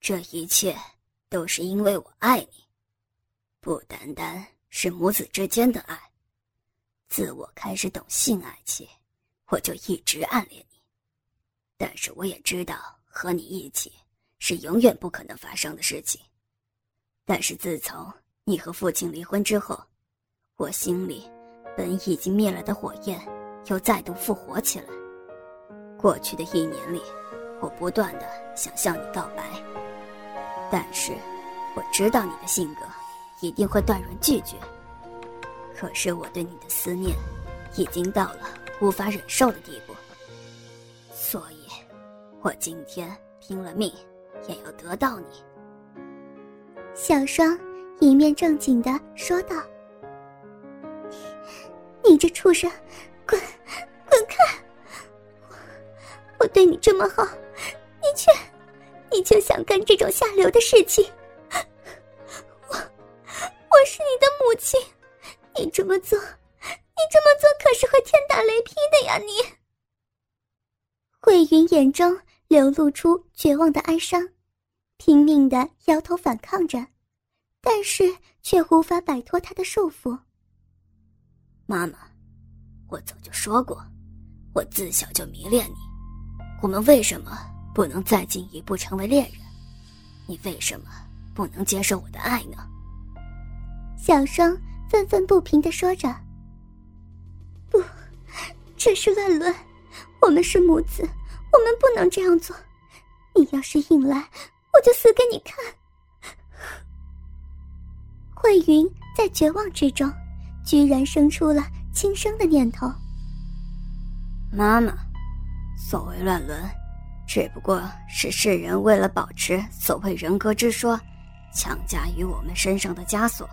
这一切都是因为我爱你，不单单是母子之间的爱。自我开始懂性爱起，我就一直暗恋你。但是我也知道和你一起是永远不可能发生的事情。但是自从你和父亲离婚之后，我心里本已经灭了的火焰又再度复活起来。过去的一年里，我不断的想向你告白，但是我知道你的性格一定会断然拒绝。可是我对你的思念已经到了无法忍受的地步，所以。我今天拼了命也要得到你。小双一面正经的说道：“你这畜生，滚，滚开！我我对你这么好，你却，你就想干这种下流的事情？我我是你的母亲，你这么做，你这么做可是会天打雷劈的呀！你。”慧云眼中。流露出绝望的哀伤，拼命的摇头反抗着，但是却无法摆脱他的束缚。妈妈，我早就说过，我自小就迷恋你，我们为什么不能再进一步成为恋人？你为什么不能接受我的爱呢？小双愤愤不平的说着：“不，这是乱伦，我们是母子。”我们不能这样做，你要是硬来，我就死给你看。慧云在绝望之中，居然生出了轻生的念头。妈妈，所谓乱伦，只不过是世人为了保持所谓人格之说，强加于我们身上的枷锁。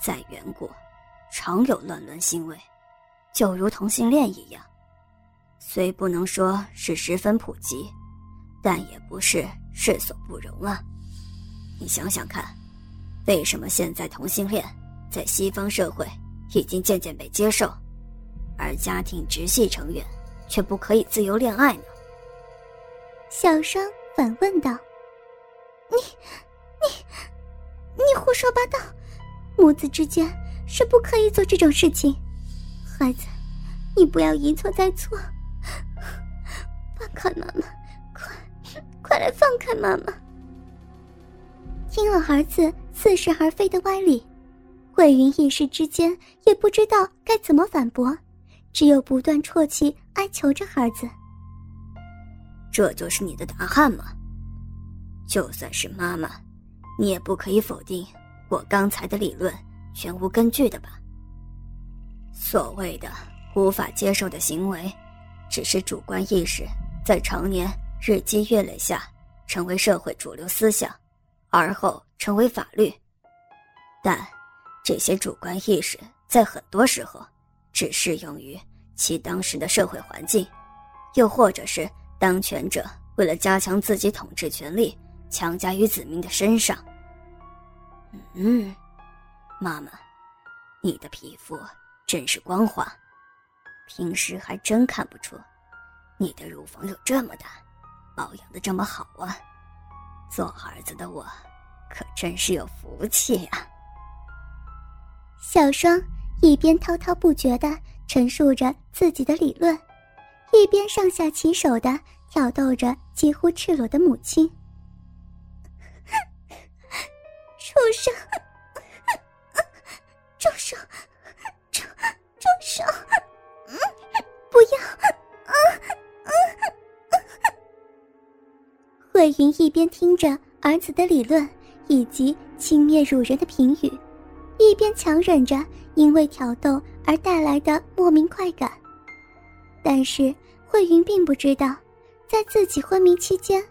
在远古，常有乱伦行为，就如同性恋一样。虽不能说是十分普及，但也不是世所不容啊！你想想看，为什么现在同性恋在西方社会已经渐渐被接受，而家庭直系成员却不可以自由恋爱呢？小声反问道：“你、你、你胡说八道！母子之间是不可以做这种事情。孩子，你不要一错再错。”放开妈妈！快，快来放开妈妈！听了儿子似是而非的歪理，慧云一时之间也不知道该怎么反驳，只有不断啜泣哀求着儿子。这就是你的答案吗？就算是妈妈，你也不可以否定我刚才的理论全无根据的吧？所谓的无法接受的行为。只是主观意识在常年日积月累下，成为社会主流思想，而后成为法律。但这些主观意识在很多时候只适用于其当时的社会环境，又或者是当权者为了加强自己统治权力，强加于子民的身上。嗯，妈妈，你的皮肤真是光滑。平时还真看不出，你的乳房有这么大，保养的这么好啊！做儿子的我，可真是有福气啊！小双一边滔滔不绝的陈述着自己的理论，一边上下其手的挑逗着几乎赤裸的母亲。畜生！住手！住住手！不要！啊啊慧云一边听着儿子的理论以及轻蔑辱人的评语，一边强忍着因为挑逗而带来的莫名快感。但是慧云并不知道，在自己昏迷期间，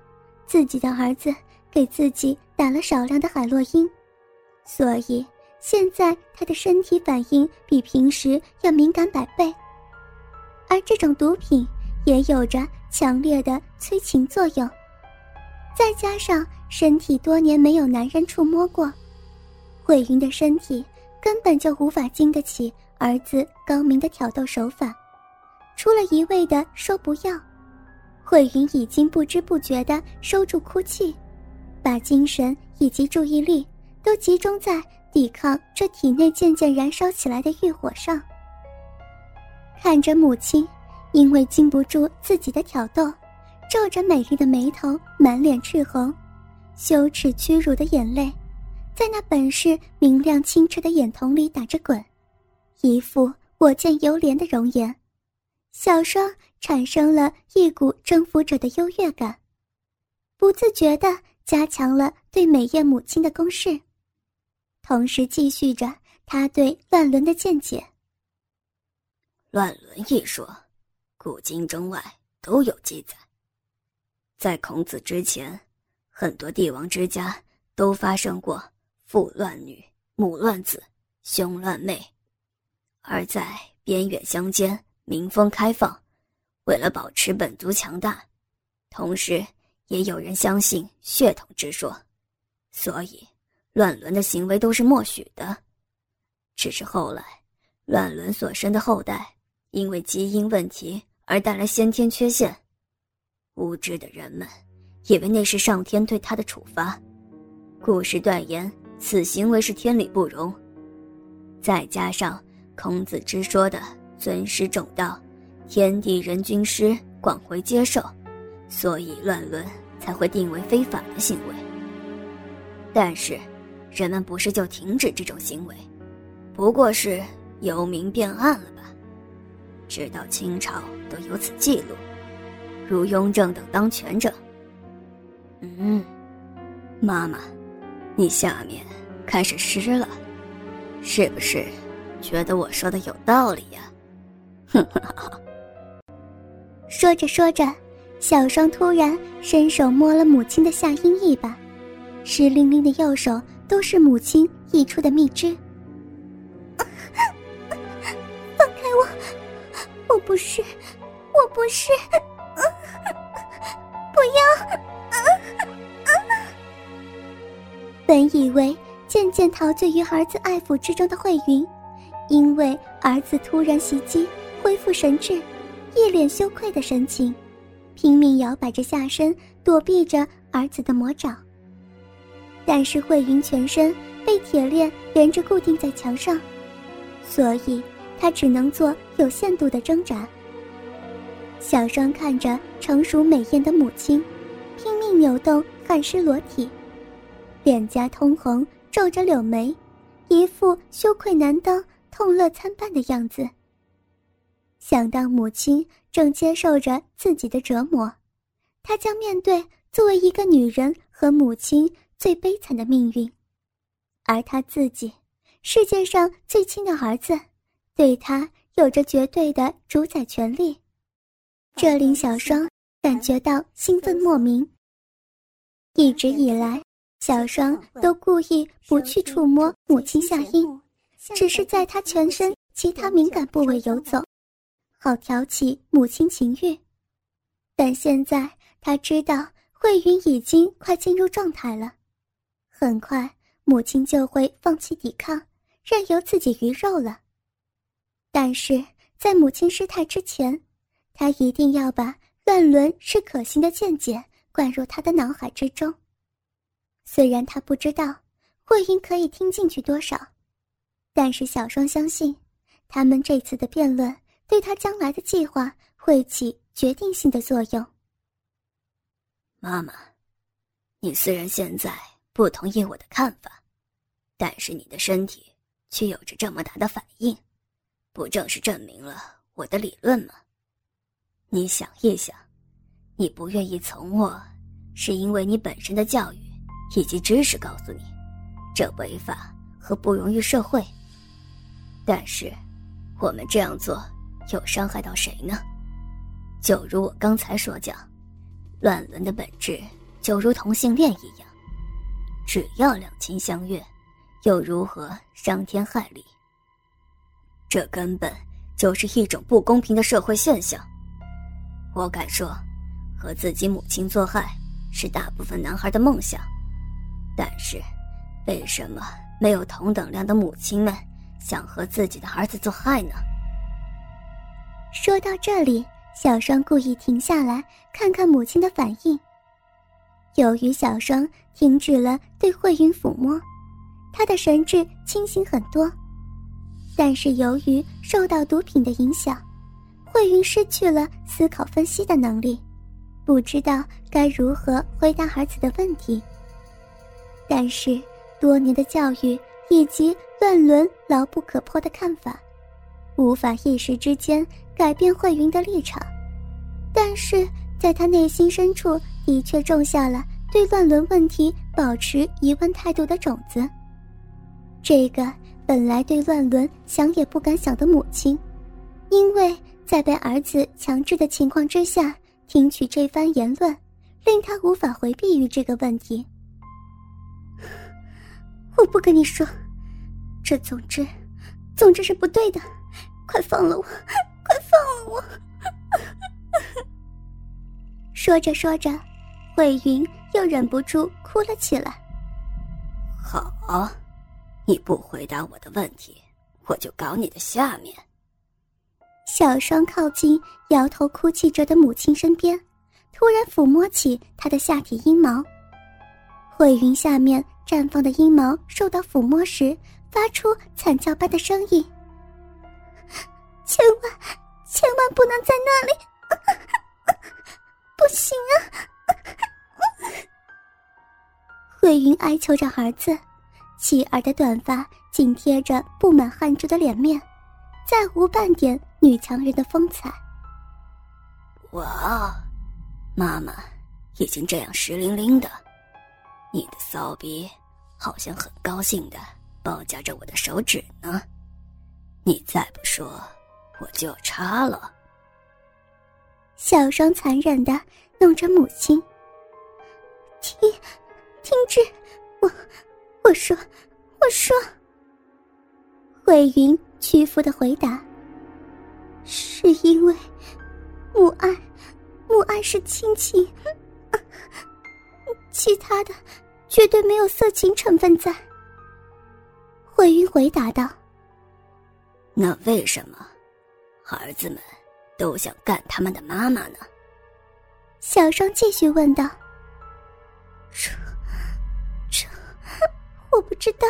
自己的儿子给自己打了少量的海洛因，所以现在他的身体反应比平时要敏感百倍。而这种毒品也有着强烈的催情作用，再加上身体多年没有男人触摸过，慧云的身体根本就无法经得起儿子高明的挑逗手法。除了一味的说不要，慧云已经不知不觉的收住哭泣，把精神以及注意力都集中在抵抗这体内渐渐燃烧起来的欲火上。看着母亲，因为经不住自己的挑逗，皱着美丽的眉头，满脸赤红，羞耻屈辱的眼泪，在那本是明亮清澈的眼瞳里打着滚，一副我见犹怜的容颜。小双产生了一股征服者的优越感，不自觉地加强了对美艳母亲的攻势，同时继续着他对乱伦的见解。乱伦一说，古今中外都有记载。在孔子之前，很多帝王之家都发生过父乱女、母乱子、兄乱妹，而在边远乡间。民风开放，为了保持本族强大，同时也有人相信血统之说，所以乱伦的行为都是默许的。只是后来，乱伦所生的后代因为基因问题而带来先天缺陷，无知的人们以为那是上天对他的处罚，故事断言此行为是天理不容。再加上孔子之说的。尊师重道，天地人君师广为接受，所以乱伦才会定为非法的行为。但是，人们不是就停止这种行为，不过是由明变暗了吧？直到清朝都有此记录，如雍正等当权者。嗯，妈妈，你下面开始湿了，是不是觉得我说的有道理呀？说着说着，小双突然伸手摸了母亲的下阴一把，湿淋淋的右手都是母亲溢出的蜜汁。放开我！我不是，我不是，不要！本以为渐渐陶醉于儿子爱抚之中的慧云，因为儿子突然袭击。恢复神智，一脸羞愧的神情，拼命摇摆着下身躲避着儿子的魔爪。但是慧云全身被铁链连着固定在墙上，所以她只能做有限度的挣扎。小双看着成熟美艳的母亲，拼命扭动汗湿裸体，脸颊通红，皱着柳眉，一副羞愧难当、痛乐参半的样子。想到母亲正接受着自己的折磨，她将面对作为一个女人和母亲最悲惨的命运，而她自己，世界上最亲的儿子，对她有着绝对的主宰权利，这令小双感觉到兴奋莫名。一直以来，小双都故意不去触摸母亲下阴，只是在她全身其他敏感部位游走。好挑起母亲情欲，但现在他知道慧云已经快进入状态了，很快母亲就会放弃抵抗，任由自己鱼肉了。但是在母亲失态之前，他一定要把乱伦是可行的见解灌入他的脑海之中。虽然他不知道慧云可以听进去多少，但是小双相信，他们这次的辩论。对他将来的计划会起决定性的作用。妈妈，你虽然现在不同意我的看法，但是你的身体却有着这么大的反应，不正是证明了我的理论吗？你想一想，你不愿意从我，是因为你本身的教育以及知识告诉你，这违法和不容于社会。但是，我们这样做。有伤害到谁呢？就如我刚才所讲，乱伦的本质就如同性恋一样，只要两情相悦，又如何伤天害理？这根本就是一种不公平的社会现象。我敢说，和自己母亲做爱是大部分男孩的梦想，但是，为什么没有同等量的母亲们想和自己的儿子做爱呢？说到这里，小双故意停下来，看看母亲的反应。由于小双停止了对慧云抚摸，她的神智清醒很多。但是由于受到毒品的影响，慧云失去了思考分析的能力，不知道该如何回答儿子的问题。但是多年的教育以及乱伦牢不可破的看法，无法一时之间改变慧云的立场。但是在他内心深处，的确种下了对乱伦问题保持疑问态度的种子。这个。本来对乱伦想也不敢想的母亲，因为在被儿子强制的情况之下听取这番言论，令他无法回避于这个问题。我不跟你说，这总之，总之是不对的，快放了我，快放了我！说着说着，慧云又忍不住哭了起来。好。你不回答我的问题，我就搞你的下面。小双靠近摇头哭泣着的母亲身边，突然抚摸起她的下体阴毛。慧云下面绽放的阴毛受到抚摸时，发出惨叫般的声音：“千万，千万不能在那里！不行啊！” 慧云哀求着儿子。妻儿的短发紧贴着布满汗珠的脸面，再无半点女强人的风采。哇，妈妈已经这样湿淋淋的，你的骚逼好像很高兴的包夹着我的手指呢。你再不说，我就要插了。小双残忍的弄着母亲，停，停止，我。我说，我说。慧云屈服的回答：“是因为母爱，母爱是亲情，其他的绝对没有色情成分在。”慧云回答道：“那为什么儿子们都想干他们的妈妈呢？”小双继续问道。这，这我不知道。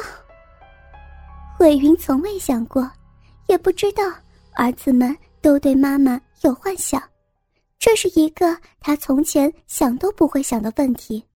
慧云从未想过，也不知道儿子们都对妈妈有幻想，这是一个他从前想都不会想的问题。